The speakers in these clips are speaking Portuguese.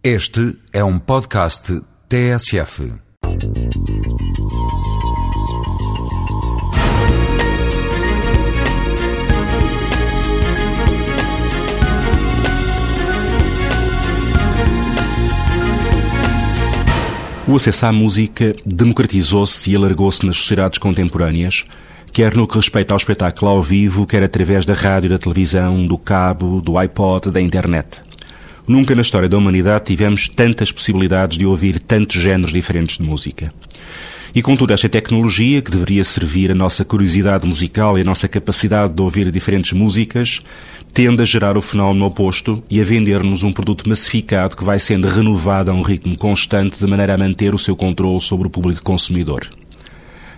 Este é um podcast TSF. O acesso à música democratizou-se e alargou-se nas sociedades contemporâneas, quer no que respeita ao espetáculo ao vivo, quer através da rádio, da televisão, do cabo, do iPod, da internet. Nunca na história da humanidade tivemos tantas possibilidades de ouvir tantos géneros diferentes de música. E com toda esta tecnologia, que deveria servir a nossa curiosidade musical e a nossa capacidade de ouvir diferentes músicas, tende a gerar o fenómeno oposto e a vender-nos um produto massificado que vai sendo renovado a um ritmo constante de maneira a manter o seu controle sobre o público consumidor.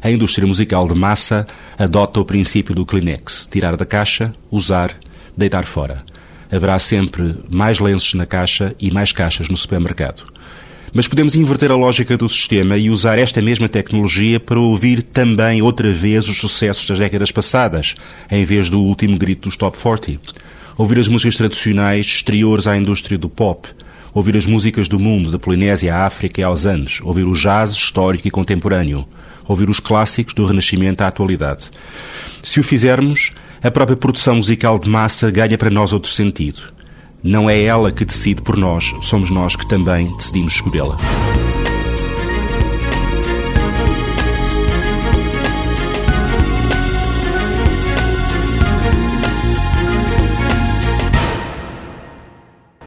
A indústria musical de massa adota o princípio do Kleenex: tirar da caixa, usar, deitar fora haverá sempre mais lenços na caixa e mais caixas no supermercado. Mas podemos inverter a lógica do sistema e usar esta mesma tecnologia para ouvir também outra vez os sucessos das décadas passadas, em vez do último grito dos Top 40. Ouvir as músicas tradicionais exteriores à indústria do pop. Ouvir as músicas do mundo, da Polinésia à África e aos Andes. Ouvir o jazz histórico e contemporâneo. Ouvir os clássicos do Renascimento à atualidade. Se o fizermos, a própria produção musical de massa ganha para nós outro sentido. Não é ela que decide por nós, somos nós que também decidimos escolhê-la.